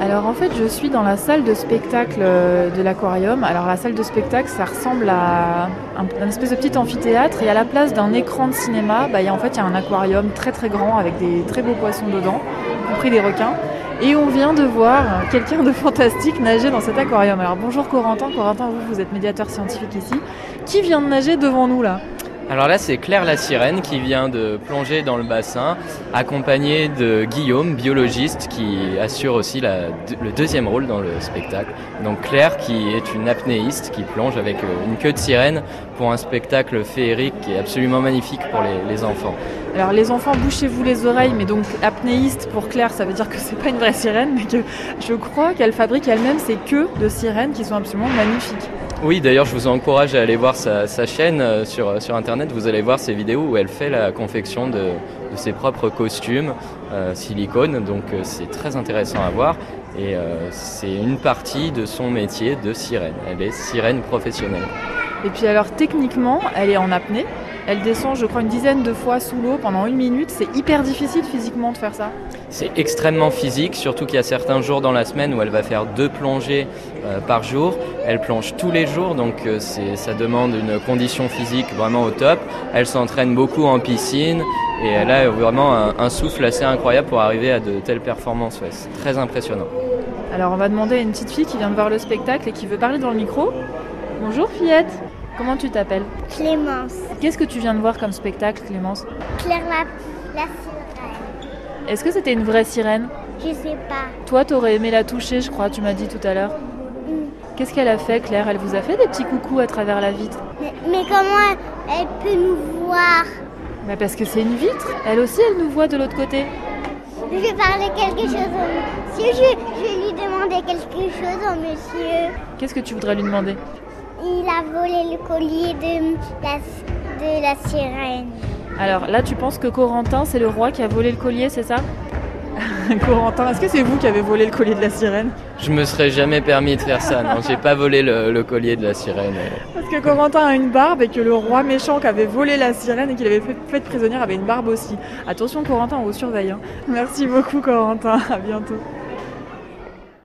Alors en fait, je suis dans la salle de spectacle euh, de l'aquarium. Alors la salle de spectacle, ça ressemble à un, espèce de petit amphithéâtre et à la place d'un écran de cinéma, bah, il y a, en fait, il y a un aquarium très très grand avec des très beaux poissons dedans, y compris des requins. Et on vient de voir quelqu'un de fantastique nager dans cet aquarium. Alors bonjour Corentin, Corentin, vous, vous êtes médiateur scientifique ici. Qui vient de nager devant nous là? Alors là, c'est Claire la sirène qui vient de plonger dans le bassin, accompagnée de Guillaume, biologiste, qui assure aussi la- le deuxième rôle dans le spectacle. Donc Claire, qui est une apnéiste, qui plonge avec euh, une queue de sirène pour un spectacle féerique qui est absolument magnifique pour les, les enfants. Alors les enfants, bouchez-vous les oreilles, mais donc apnéiste pour Claire, ça veut dire que c'est pas une vraie sirène, mais que je crois qu'elle fabrique elle-même ses queues de sirènes qui sont absolument magnifiques. Oui, d'ailleurs, je vous encourage à aller voir sa, sa chaîne euh, sur, sur Internet. Vous allez voir ces vidéos où elle fait la confection de, ses propres costumes euh, silicone. Donc, euh, c'est très intéressant à voir. Et euh, c'est une partie de son métier de sirène. Elle est sirène professionnelle. Et puis alors techniquement, elle est en apnée. Elle descend, je crois, une dizaine de fois sous l'eau pendant une minute. C'est hyper difficile physiquement de faire ça. C'est extrêmement physique, surtout qu'il y a certains jours dans la semaine où elle va faire deux plongées euh, par jour. Elle plonge tous les jours, donc euh, ça demande une condition physique vraiment au top. Elle s'entraîne beaucoup en piscine et elle a vraiment un, un souffle assez incroyable pour arriver à de telles performances. Ouais, c'est très impressionnant. Alors on va demander à une petite fille qui vient de voir le spectacle et qui veut parler dans le micro. Bonjour fillette, comment tu t'appelles Clémence. Qu'est-ce que tu viens de voir comme spectacle Clémence Claire la, la sirène. Est-ce que c'était une vraie sirène Je sais pas. Toi, t'aurais aimé la toucher, je crois, tu m'as dit tout à l'heure. Qu'est-ce qu'elle a fait, Claire Elle vous a fait des petits coucous à travers la vitre Mais, mais comment elle, elle peut nous voir bah Parce que c'est une vitre. Elle aussi, elle nous voit de l'autre côté. Je vais parler quelque chose au monsieur. Je, je vais lui demander quelque chose au monsieur. Qu'est-ce que tu voudrais lui demander Il a volé le collier de la, de la sirène. Alors là, tu penses que Corentin, c'est le roi qui a volé le collier, c'est ça? Corentin, est-ce que c'est vous qui avez volé le collier de la sirène? Je me serais jamais permis de faire ça. Non, j'ai pas volé le, le collier de la sirène. Parce que Corentin a une barbe et que le roi méchant qui avait volé la sirène et qu'il avait fait, fait prisonnière avait une barbe aussi. Attention Corentin, on vous surveille. hein. Merci beaucoup Corentin, à bientôt.